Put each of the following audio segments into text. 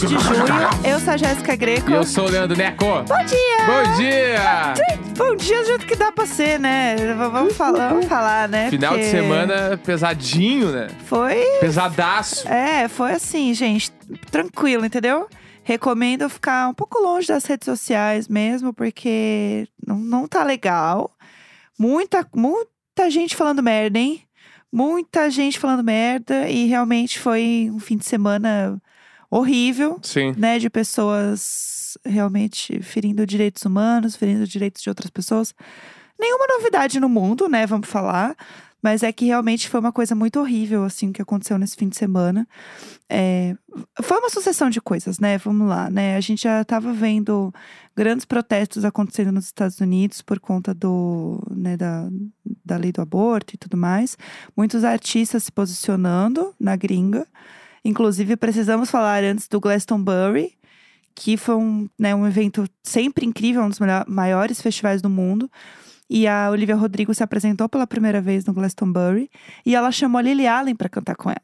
Segunda-feira, 27 de junho. Eu sou a Jéssica Greco. E eu sou o Leandro Neco. Bom dia! Bom dia! Bom dia do jeito que dá pra ser, né? Vamos falar, vamos falar né? Final de Porque semana pesadinho, né? Foi. Pesadaço. É, foi assim, gente. Tranquilo, entendeu? Recomendo ficar um pouco longe das redes sociais mesmo, porque não, não tá legal. Muita, muita gente falando merda, hein? Muita gente falando merda. E realmente foi um fim de semana horrível. Sim. né, de pessoas realmente ferindo direitos humanos, ferindo direitos de outras pessoas. Nenhuma novidade no mundo, né, vamos falar. Mas é que realmente foi uma coisa muito horrível, assim, o que aconteceu nesse fim de semana. É, foi uma sucessão de coisas, né? Vamos lá, né? A gente já estava vendo grandes protestos acontecendo nos Estados Unidos por conta do, né, da, da lei do aborto e tudo mais. Muitos artistas se posicionando na gringa. Inclusive, precisamos falar antes do Glastonbury, que foi um, né, um evento sempre incrível, um dos maiores festivais do mundo. E a Olivia Rodrigo se apresentou pela primeira vez no Glastonbury e ela chamou a Lily Allen para cantar com ela.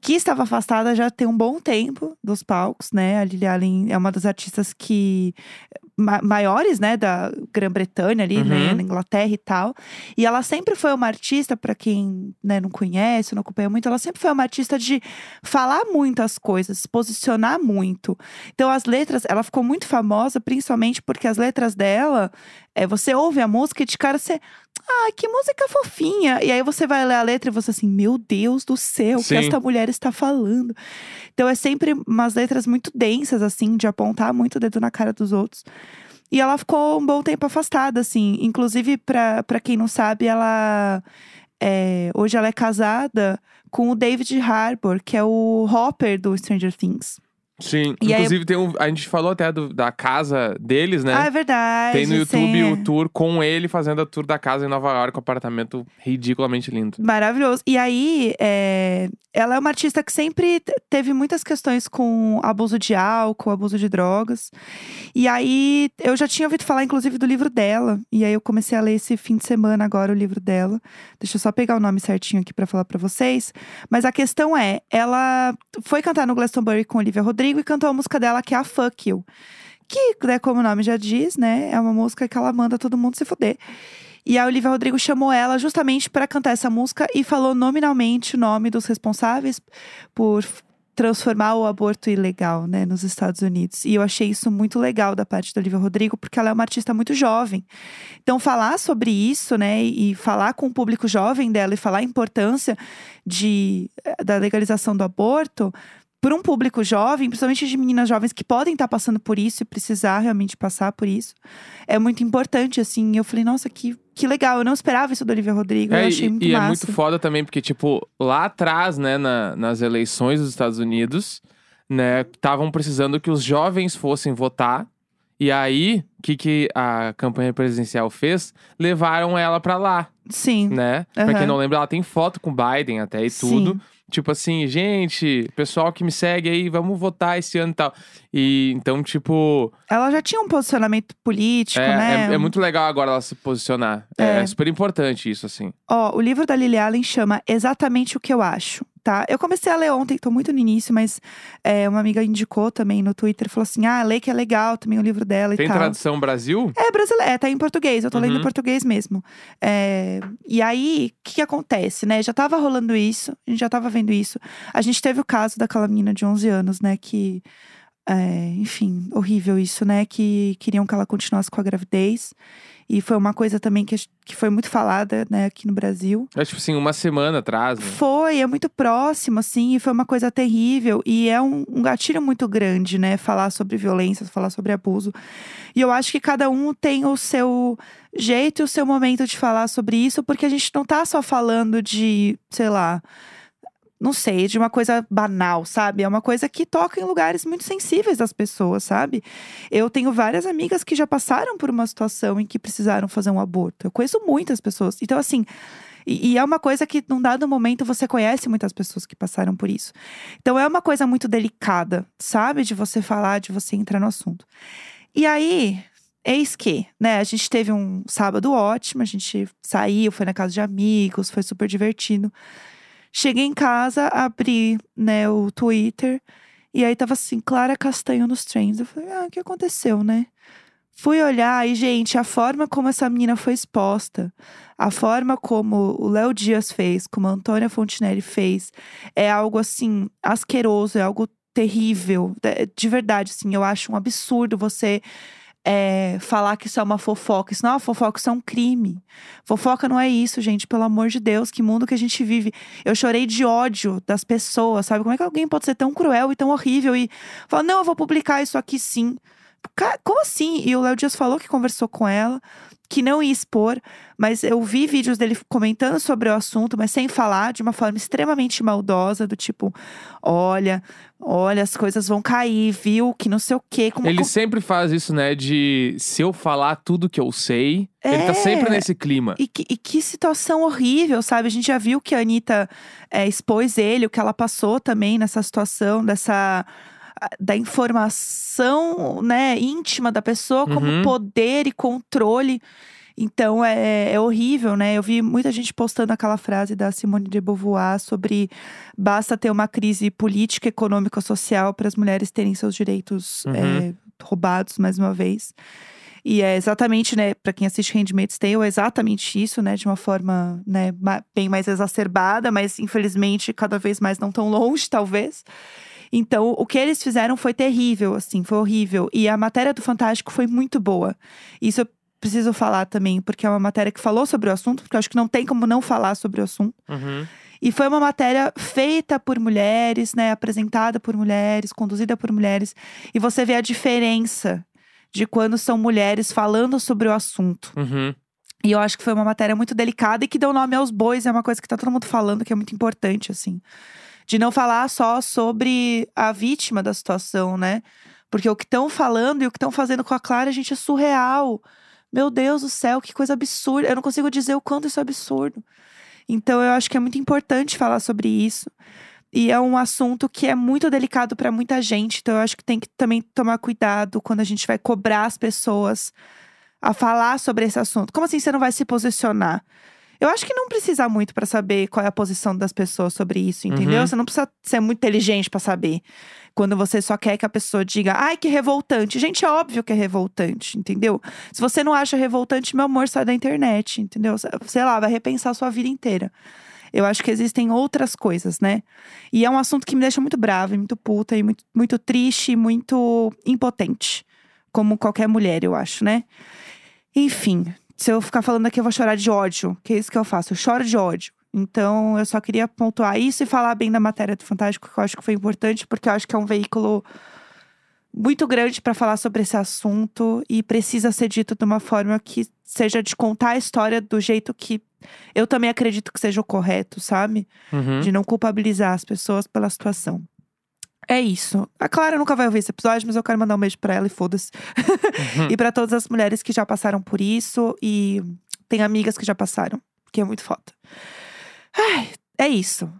Que estava afastada já tem um bom tempo dos palcos, né? A Lily Allen é uma das artistas que ma- maiores, né, da Grã-Bretanha ali, né, Uhum. na Inglaterra e tal. E ela sempre foi uma artista, para quem né, não conhece, não acompanha muito, ela sempre foi uma artista de falar muitas coisas, se posicionar muito. Então as letras, ela ficou muito famosa, principalmente porque as letras dela, é, você ouve a música e de cara você, ah, que música fofinha. E aí você vai ler a letra e você assim, meu Deus do céu, o que esta mulher está falando. Então é sempre umas letras muito densas, assim, de apontar muito o dedo na cara dos outros. E ela ficou um bom tempo afastada, assim. Inclusive, pra quem não sabe, ela. é, hoje ela é casada com o David Harbour, que é o Hopper do Stranger Things. Sim. E aí- Inclusive, tem um, a gente falou até do- da casa deles, né? Ah, é verdade. Tem no YouTube sim. o tour com ele fazendo a tour da casa em Nova York, um apartamento ridiculamente lindo. Maravilhoso. E aí, é, ela é uma artista que sempre teve muitas questões com abuso de álcool, abuso de drogas. E aí, eu já tinha ouvido falar, inclusive, do livro dela. E aí, eu comecei a ler esse fim de semana agora o livro dela. Deixa eu só pegar o nome certinho aqui pra falar pra vocês. Mas a questão é, ela foi cantar no Glastonbury com Olivia Rodrigo e cantou a música dela, que é a Fuck You. Que, né, como o nome já diz, né, é uma música que ela manda todo mundo se fuder. E a Olivia Rodrigo chamou ela justamente para cantar essa música e falou nominalmente o nome dos responsáveis por transformar o aborto ilegal, né, nos Estados Unidos. E eu achei isso muito legal da parte da Olivia Rodrigo, porque ela é uma artista muito jovem. Então, falar sobre isso, né, e falar com o público jovem dela e falar a importância de, eh, da legalização do aborto para um público jovem, principalmente de meninas jovens que podem estar passando por isso e precisar realmente passar por isso, é muito importante, assim. Eu falei, nossa, que, que legal. Eu não esperava isso da Olivia Rodrigo. É, eu achei e muito e é massa. muito foda também, porque, tipo, lá atrás, né, na- nas eleições dos Estados Unidos, né, estavam precisando que os jovens fossem votar. E aí, que, que a campanha presidencial fez? Levaram ela pra lá, Sim. né? Pra Aham. quem não lembra, ela tem foto com o Biden até e Sim. tudo. Tipo assim, gente, pessoal que me segue aí, vamos votar esse ano e tal. E então, tipo, Ela já tinha um posicionamento político, é, né? é, é muito legal agora ela se posicionar. É, É. super importante isso, assim. Ó, o livro da Lily Allen chama Exatamente o que eu acho, tá? Eu comecei a ler ontem, tô muito no início, mas é, uma amiga indicou também no Twitter, falou assim: ah, lê que é legal também o livro dela Tem e tal. tradução Brasil? É brasileiro, é, tá em português, eu tô lendo Uhum. em português mesmo. É, e aí, o que, que acontece, né? Já tava rolando isso, a gente já tava vendo isso. A gente teve o caso daquela menina de 11 anos, né? Que, é, enfim, horrível isso, né? Que queriam que ela continuasse com a gravidez. E foi uma coisa também que, que foi muito falada, né, aqui no Brasil. É tipo assim, uma semana atrás, né? Foi, é muito próximo, assim, e foi uma coisa terrível. E é um, um gatilho muito grande, né? Falar sobre violência, falar sobre abuso. E eu acho que cada um tem o seu jeito e o seu momento de falar sobre isso, porque a gente não tá só falando de, sei lá. Não sei, de uma coisa banal, sabe? É uma coisa que toca em lugares muito sensíveis das pessoas, sabe? Eu tenho várias amigas que já passaram por uma situação em que precisaram fazer um aborto. Eu conheço muitas pessoas. Então, assim, e, e é uma coisa que, num dado momento, você conhece muitas pessoas que passaram por isso. Então, é uma coisa muito delicada, sabe? De você falar, de você entrar no assunto. E aí, eis que, né? A gente teve um sábado ótimo, a gente saiu, foi na casa de amigos, foi super divertido. Cheguei em casa, abri, né, o Twitter E aí tava assim, Clara Castanho nos trends. Eu falei, ah, o que aconteceu, né? Fui olhar e, gente, a forma como essa menina foi exposta, a forma como o Léo Dias fez, como a Antônia Fontinelli fez, é algo assim, asqueroso, é algo terrível. De verdade, assim, eu acho um absurdo você é, falar que isso é uma fofoca. Isso não é uma fofoca, isso é um crime. Fofoca não é isso, gente, pelo amor de Deus. Que mundo que a gente vive. Eu chorei de ódio das pessoas, sabe? Como é que alguém pode ser tão cruel e tão horrível e falar, não, eu vou publicar isso aqui sim. Como assim? E o Léo Dias falou que conversou com ela que não ia expor, mas eu vi vídeos dele comentando sobre o assunto, mas sem falar, de uma forma extremamente maldosa, do tipo, olha, olha, as coisas vão cair, viu? Que não sei o quê. Como, ele como... sempre faz isso, né? De se eu falar tudo que eu sei, é... ele tá sempre é, nesse clima. E que, e que, situação horrível, sabe? A gente já viu que a Anitta é, expôs ele, o que ela passou também nessa situação, dessa da informação né, íntima da pessoa como uhum. poder e controle. Então é, é, horrível, né? Eu vi muita gente postando aquela frase da Simone de Beauvoir sobre basta ter uma crise política, econômica, social para as mulheres terem seus direitos uhum. é, roubados mais uma vez. E é exatamente, né, para quem assiste Handmaid's Tale, é exatamente isso, né, de uma forma, né, bem mais exacerbada, mas infelizmente cada vez mais não tão longe, talvez. Então, o que eles fizeram foi terrível, assim, foi horrível. E a matéria do Fantástico foi muito boa. Isso eu preciso falar também, porque é uma matéria que falou sobre o assunto, porque eu acho que não tem como não falar sobre o assunto. Uhum. E foi uma matéria feita por mulheres, né? Apresentada por mulheres, conduzida por mulheres. E você vê a diferença de quando são mulheres falando sobre o assunto. Uhum. E eu acho que foi uma matéria muito delicada e que deu nome aos bois, é uma coisa que tá todo mundo falando, que é muito importante, assim de não falar só sobre a vítima da situação, né? Porque o que estão falando e o que estão fazendo com a Clara, gente, é surreal. Meu Deus do céu, que coisa absurda. Eu não consigo dizer o quanto isso é absurdo. Então, eu acho que é muito importante falar sobre isso. E é um assunto que é muito delicado para muita gente. Então, eu acho que tem que também tomar cuidado quando a gente vai cobrar as pessoas a falar sobre esse assunto. Como assim você não vai se posicionar? Eu acho que não precisa muito para saber qual é a posição das pessoas sobre isso, entendeu? Uhum. Você não precisa ser muito inteligente para saber. Quando você só quer que a pessoa diga, ai, que revoltante. Gente, é óbvio que é revoltante, entendeu? Se você não acha revoltante, meu amor, sai da internet, entendeu? Sei lá, vai repensar a sua vida inteira. Eu acho que existem outras coisas, né? E é um assunto que me deixa muito brava, muito puta, e muito, muito triste, muito impotente. Como qualquer mulher, eu acho, né? Enfim, se eu ficar falando aqui, eu vou chorar de ódio. Que é isso que eu faço. Eu choro de ódio. Então, eu só queria pontuar isso e falar bem da matéria do Fantástico, que eu acho que foi importante, porque eu acho que é um veículo muito grande para falar sobre esse assunto e precisa ser dito de uma forma que seja de contar a história do jeito que eu também acredito que seja o correto, sabe? Uhum. De não culpabilizar as pessoas pela situação. É isso. A Clara nunca vai ouvir esse episódio, mas eu quero mandar um beijo pra ela e foda-se. Uhum. e para todas as mulheres que já passaram por isso e tem amigas que já passaram, que é muito foda. Ai, é isso.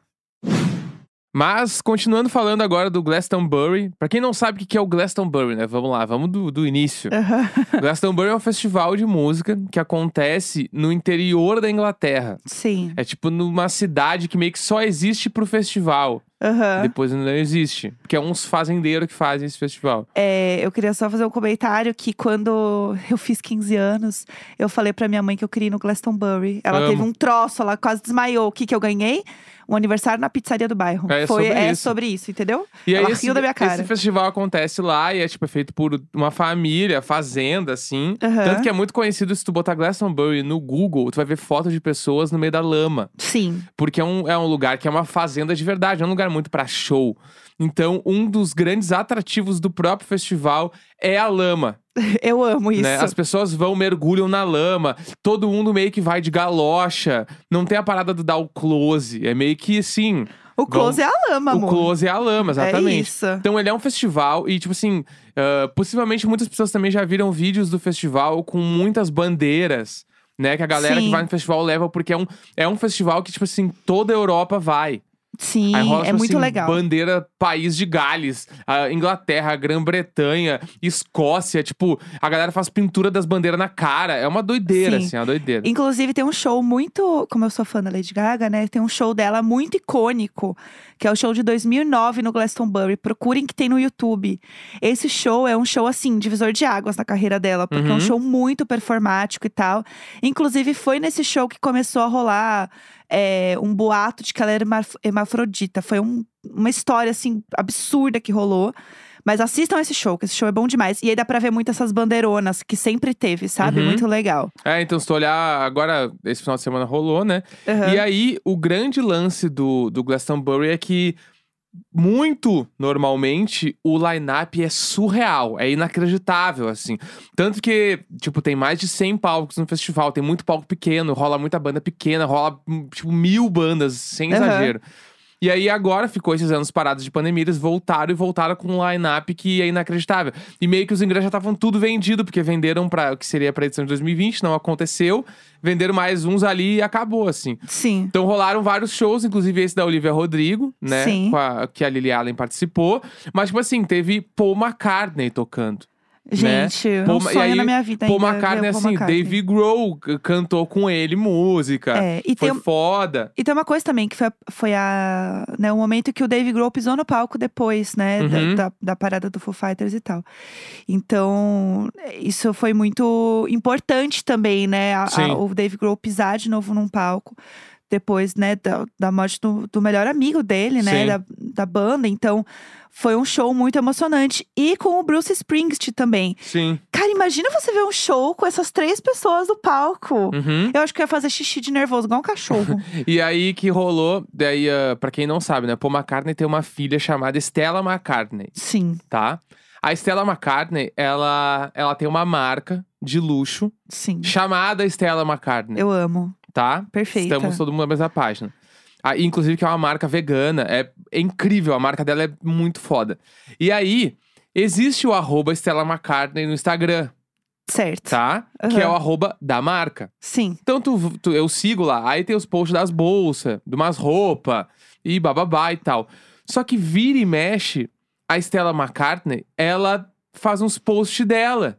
Mas, continuando falando agora do Glastonbury. Pra quem não sabe o que é o Glastonbury, né? Vamos lá, vamos do, do início. Uhum. Glastonbury é um festival de música que acontece no interior da Inglaterra. Sim. É tipo numa cidade que meio que só existe pro festival. Uhum. Depois não existe. Porque é uns fazendeiros que fazem esse festival. É, eu queria só fazer um comentário que quando eu fiz 15 anos, eu falei pra minha mãe que eu queria ir no Glastonbury. Ela Amo. teve um troço, ela quase desmaiou. O que que eu ganhei? Um aniversário na pizzaria do bairro. É Foi, sobre é isso. sobre isso, entendeu? E aí ela esse, riu da minha cara. esse festival acontece lá e é tipo é feito por uma família, fazenda, assim. Uhum. Tanto que é muito conhecido se tu botar Glastonbury no Google, tu vai ver fotos de pessoas no meio da lama. Sim. Porque é um, é um lugar que é uma fazenda de verdade, é um lugar muito pra show. Então, um dos grandes atrativos do próprio festival é a lama. Eu amo isso. Né? As pessoas vão, mergulham na lama, todo mundo meio que vai de galocha. Não tem a parada do dar o close. É meio que assim. O close vão... é a lama, o amor. O close é a lama, exatamente. É isso. Então ele é um festival e, tipo assim, uh, possivelmente muitas pessoas também já viram vídeos do festival com muitas bandeiras. Né, que a galera Sim. que vai no festival leva, porque é um, é um festival que, tipo assim, toda a Europa vai. Sim, rola, é tipo muito assim, legal. Bandeira país de Gales, Inglaterra, Grã-Bretanha, Escócia, tipo, a galera faz pintura das bandeiras na cara. É uma doideira, Sim. assim, é uma doideira. Inclusive, tem um show muito. Como eu sou fã da Lady Gaga, né? Tem um show dela muito icônico. que é o show de 2009 no Glastonbury. Procurem que tem no YouTube. Esse show é um show, assim, divisor de águas na carreira dela, porque é um Uhum. show muito performático e tal. Inclusive, foi nesse show que começou a rolar é, um boato de que ela era hermaf- hermafrodita. Foi um- uma história, assim, absurda que rolou. Mas assistam esse show, que esse show é bom demais. E aí dá pra ver muito essas bandeironas que sempre teve, sabe? Uhum. Muito legal. É, então se tu olhar agora, esse final de semana rolou, né? Aham. E aí, o grande lance do, do Glastonbury é que, muito normalmente, o line-up é surreal, é inacreditável, assim. Tanto que, tipo, tem mais de 100 palcos no festival, tem muito palco pequeno, rola muita banda pequena, rola, hum, tipo, mil bandas, sem Aham. exagero. E aí, agora, ficou esses anos parados de pandemia, eles voltaram e voltaram com um line-up que é inacreditável. E meio que os ingressos já estavam tudo vendido, porque venderam para o que seria pra edição de 2020, não aconteceu. Venderam mais uns ali e acabou, assim. Sim. Então rolaram vários shows, inclusive esse da Olivia Rodrigo, né? Sim. A- que a Lily Allen participou. Mas, tipo assim, teve Paul McCartney tocando. Gente, Paul um Ma- e sonho aí, na minha vida Paul ainda. McCartney, o Paul assim, McCartney. Dave Grohl cantou com ele música. É, e Foi tem, um- foda. e tem uma coisa também, que foi, foi a, né, o momento que o Dave Grohl pisou no palco depois, né? da- Uhum. Da, da parada do Foo Fighters e tal. Então, isso foi muito importante também, né? a- a- o Dave Grohl pisar de novo num palco. Depois, né, da, da morte do, do melhor amigo dele, né? Da, da banda. Então, foi um show muito emocionante. E com o Bruce Springsteen também. Sim. Cara, imagina você ver um show com essas três pessoas no palco. Uhum. Eu acho que eu ia fazer xixi de nervoso, igual um cachorro. E aí que rolou, daí, uh, pra quem não sabe, né? Paul McCartney tem uma filha chamada Stella McCartney, sim, tá? A Stella McCartney, ela, ela tem uma marca de luxo sim. chamada Stella McCartney, Eu amo. Tá? Perfeita. Estamos todo mundo na mesma página. Ah, inclusive que é uma marca vegana, é, é incrível, a marca dela é muito foda. E aí, existe o arroba Stella McCartney no Instagram, Certo. tá? Que é o arroba da marca. Sim. Então tu, tu- eu sigo lá, aí tem os posts das bolsas, de umas roupas e bababá e tal. Só que vira e mexe, a Stella McCartney, ela faz uns posts dela.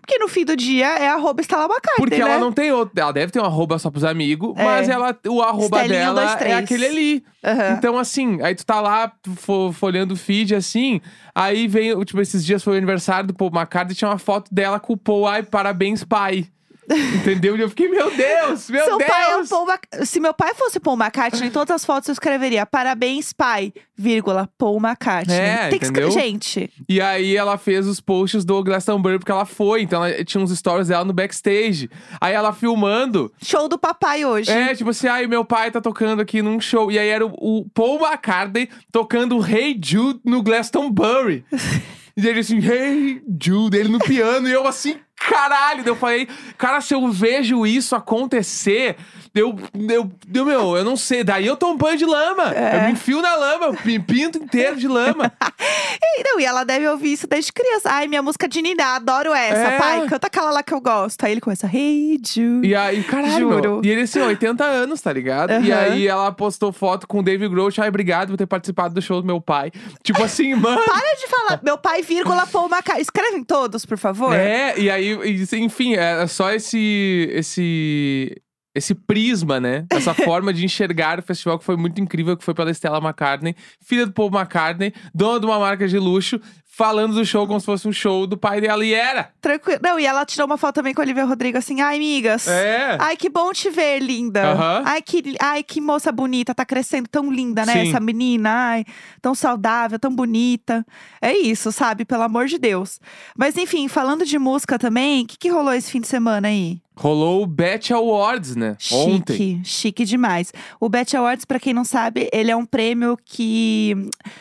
Porque no fim do dia é arroba Stella McCartney, Porque né? ela não tem outro. Ela deve ter um arroba só pros amigos, É. mas ela, o arroba dela dois, é aquele ali. Aham. Então, assim, aí tu tá lá fo- folhando o feed assim, aí vem, tipo, esses dias foi o aniversário do Paul McCartney, tinha uma foto dela com o Paul, ai, parabéns, pai. Entendeu? E eu fiquei, meu Deus, meu Seu Deus! pai é o Paul Mac... Se meu pai fosse Paul McCartney, em todas as fotos eu escreveria Parabéns, pai, vírgula, Paul McCartney. É, Tem entendeu? Gente, E aí ela fez os posts do Glastonbury porque ela foi. Então ela tinha uns stories dela no backstage. Aí ela filmando. show do papai hoje. É, tipo assim, ai, meu pai tá tocando aqui num show. E aí era o, o Paul McCartney tocando Hey Jude no Glastonbury. e ele assim, Hey Jude, ele no piano. e eu assim, caralho. Eu falei, cara, se eu vejo isso acontecer, eu, eu, eu, meu, eu não sei. Daí eu tomo um banho de lama. É. Eu me enfio na lama, eu me pinto inteiro de lama. E, não, e ela deve ouvir isso desde criança. Ai, minha música de Nina, adoro essa. É. Pai, canta aquela lá que eu gosto. Aí ele começa, Hey Jude. E aí, caralho, Juro. meu. E ele assim, 80 anos, tá ligado? E Aham. aí ela postou foto com o David Grohl. Ai, obrigado por ter participado do show do meu pai. Tipo assim, mano. Para de falar, meu pai, vírgula, Paul McCartney. Escrevem todos, por favor. É, e aí, e, enfim, é só esse. esse. Esse prisma, né? Essa forma de enxergar o festival que foi muito incrível, que foi pela Stella McCartney, filha do Paul McCartney, dona de uma marca de luxo, falando do show como se fosse um show do pai dela. E era! Tranquilo. Não, e ela tirou uma foto também com a Olivia Rodrigo, assim, ai, amigas. É! Ai, que bom te ver, linda. Aham. Ai, que, ai, que moça bonita, tá crescendo tão linda, né? Sim. Essa menina, ai, tão saudável, tão bonita. É isso, sabe? Pelo amor de Deus. Mas enfim, falando de música também, o que, que rolou esse fim de semana aí? Rolou o Bet Awards, né? Ontem. Chique, chique demais. O Bet Awards, pra quem não sabe, ele é um prêmio que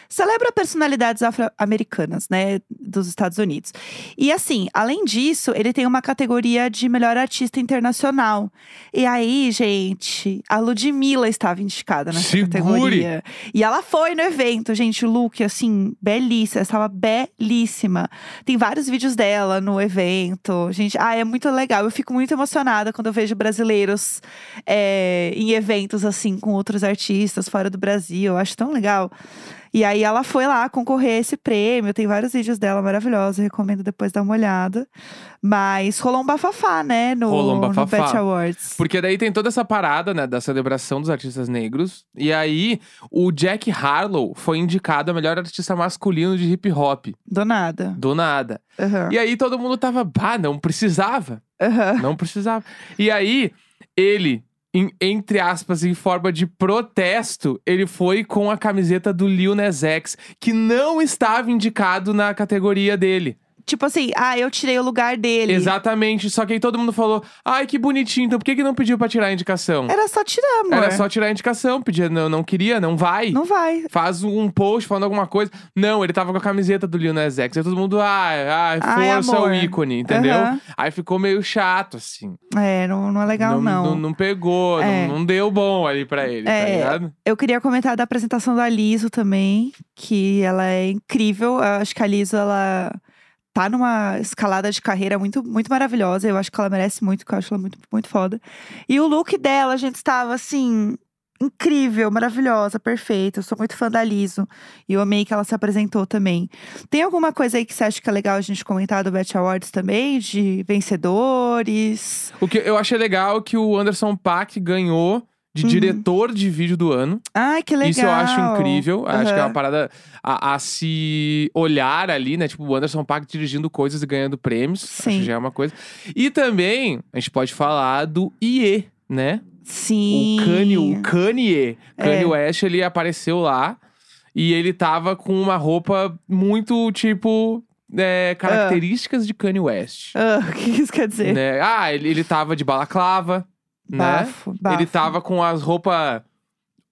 celebra personalidades afro-americanas, né, dos Estados Unidos. E assim, além disso, ele tem uma categoria de melhor artista internacional. E aí, gente, a Ludmilla estava indicada nessa Segure! categoria. E ela foi no evento, gente, o look assim, belíssima, estava belíssima. Tem vários vídeos dela no evento. Gente, ah, é muito legal. Eu fico muito emocionada quando eu vejo brasileiros é, em eventos assim com outros artistas fora do Brasil. Eu acho tão legal. E aí ela foi lá concorrer a esse prêmio. Tem vários vídeos dela maravilhosos, recomendo depois dar uma olhada. Mas rolou um bafafá, né, no, Rolou um no bafafá. Bet Awards. Porque daí tem toda essa parada, né, da celebração dos artistas negros. E aí, o Jack Harlow foi indicado a melhor artista masculino de hip hop. Do nada. Do nada. Aham. E aí todo mundo tava, bah, não precisava. Aham. Não precisava. E aí, ele, em- entre aspas, em forma de protesto, ele foi com a camiseta do Lil Nas X, que não estava indicado na categoria dele. Tipo assim, ah, eu tirei o lugar dele. Exatamente. Só que aí todo mundo falou, ai, que bonitinho, então por que, que não pediu pra tirar a indicação? Era só tirar, amor. Era só tirar a indicação, pedia, não, não queria, não vai. Não vai. Faz um post falando alguma coisa. Não, ele tava com a camiseta do Lil Nas X. Aí todo mundo, ai, ai, Ai, força amor. o ícone, entendeu? Aham. Aí ficou meio chato, assim. É, não, não é legal, não. Não, não pegou, É. não, não deu bom ali pra ele, tá É. ligado? Eu queria comentar da apresentação da Liso também, que ela é incrível. Eu acho que a Liso, ela tá numa escalada de carreira muito, muito maravilhosa. Eu acho que ela merece muito, porque eu acho ela muito, muito foda. E o look dela, a gente estava assim. Incrível, maravilhosa, perfeita. Eu sou muito fã da Liso. E eu amei que ela se apresentou também. Tem alguma coisa aí que você acha que é legal a gente comentar do Bet Awards também? De vencedores? O que eu achei legal que o Anderson Paak ganhou de Uhum. diretor de vídeo do ano. Ai, que legal. Isso eu acho incrível. Acho que é uma parada a, a se olhar ali, né? Tipo, o Anderson Paak dirigindo coisas e ganhando prêmios. Acho Sim. que já é uma coisa. E também, a gente pode falar do IE, né? Sim. O Kanye, o Kanye. Kanye É. West, ele apareceu lá. E ele tava com uma roupa muito, tipo... é, características de Kanye West. Ah, o que isso quer dizer? né? Ah, ele, ele tava de balaclava, né? Bafo, bafo. Ele tava com as roupas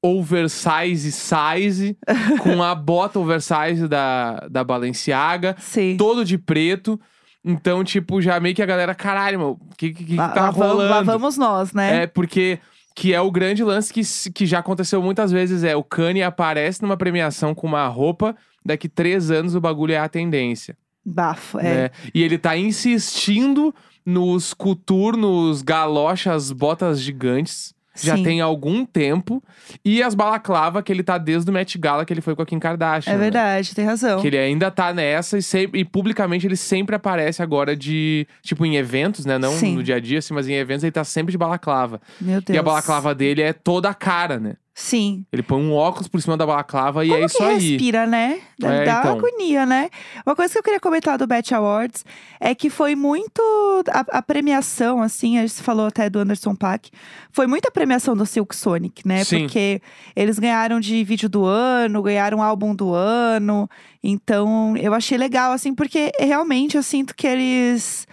oversize size, com a bota oversize da, da Balenciaga, Sim. todo de preto. Então, tipo, já meio que a galera, caralho, meu, o que, que, que Lá, tá lá rolando? lá vamos nós, né? É, porque que é o grande lance que, que já aconteceu muitas vezes, é o Kanye aparece numa premiação com uma roupa, daqui três anos o bagulho é a tendência. Bafo, é. né? E ele tá insistindo nos coturnos, galochas, botas gigantes. Já Sim. tem algum tempo. E as balaclava que ele tá desde o Met Gala que ele foi com a Kim Kardashian. É né? verdade, tem razão. Que ele ainda tá nessa e, sempre, e publicamente ele sempre aparece agora de. Tipo, em eventos, né? Não Sim. no dia a dia, assim, mas em eventos ele tá sempre de balaclava. Meu Deus. E a balaclava dele é toda a cara, né? Sim. Ele põe um óculos por cima da balaclava e Como é isso aí. respira, né? Deve É, dar então. agonia, né? Uma coisa que eu queria comentar do Bet Awards é que foi muito. A, a premiação, assim, a gente falou até do Anderson Paak, foi muita premiação do Silk Sonic, né? Sim. Porque eles ganharam de vídeo do ano, ganharam álbum do ano. Então, eu achei legal, assim, porque realmente eu sinto que eles.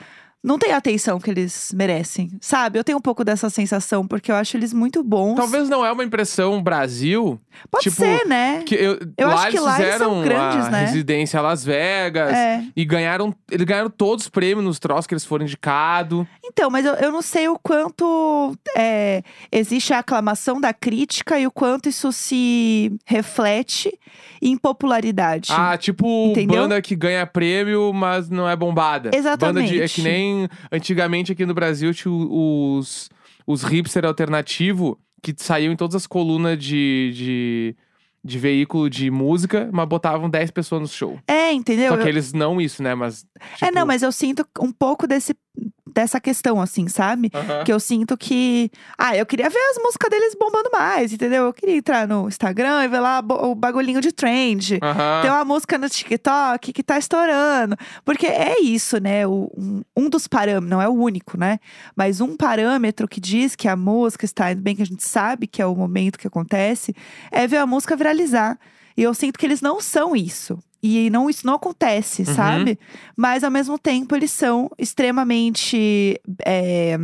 Não têm a atenção que eles merecem, sabe? Eu tenho um pouco dessa sensação, porque eu acho eles muito bons. Talvez não é uma impressão Brasil. Pode tipo, ser, né? Que eu, Eu lá acho que eles lá eles são grandes, né? residência Las Vegas. É. E ganharam. Eles ganharam todos os prêmios nos troços que eles foram indicados. Então, mas eu, eu não sei o quanto é, existe a aclamação da crítica e o quanto isso se reflete em popularidade. Ah, tipo Entendeu? banda que ganha prêmio, mas não é bombada. Banda de, é Exatamente. que nem antigamente aqui no Brasil tinha os, os hipster alternativo que saíam em todas as colunas de, de, de veículo de música, mas botavam 10 pessoas no show. É, entendeu? Só que Eu- eles não isso, né? Mas. É, tipo, não, mas eu sinto um pouco desse, dessa questão, assim, sabe? aham. Que eu sinto que. Ah, eu queria ver as músicas deles bombando mais, entendeu? Eu queria entrar no Instagram e ver lá o bagulhinho de trend. Aham. Tem uma música no TikTok que tá estourando. Porque é isso, né? O- um, um dos parâmetros, não é o único, né? Mas um parâmetro que diz que a música está indo bem, que a gente sabe que é o momento que acontece, é ver a música viralizar. E eu sinto que eles não são isso. E não, isso não acontece, Uhum. sabe? Mas ao mesmo tempo eles são extremamente é,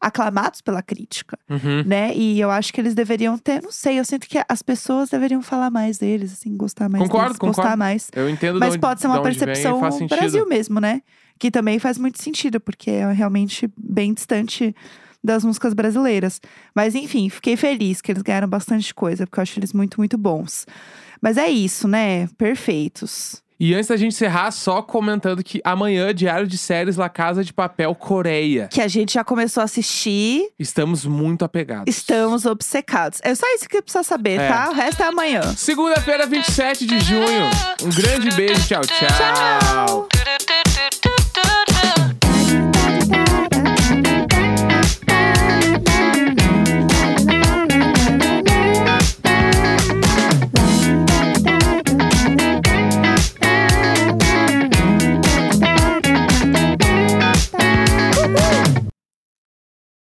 aclamados pela crítica, Uhum. né? E eu acho que eles deveriam ter, não sei, eu sinto que as pessoas deveriam falar mais deles, assim, gostar mais Concordo, deles, concordo. mais. Eu entendo Mas onde- pode ser uma vem percepção sentido. Brasil mesmo, né? Que também faz muito sentido, porque é realmente bem distante das músicas brasileiras. Mas enfim, fiquei feliz que eles ganharam bastante coisa, porque eu acho eles muito, muito bons. Mas é isso, né? Perfeitos. E antes da gente encerrar, só comentando que amanhã, Diário de Séries La Casa de Papel Coreia. Que a gente já começou a assistir. Estamos muito apegados. Estamos obcecados. É só isso que precisa saber, É. tá? O resto é amanhã. Segunda-feira, 27 de junho. Um grande beijo. tchau. tchau. Tchau!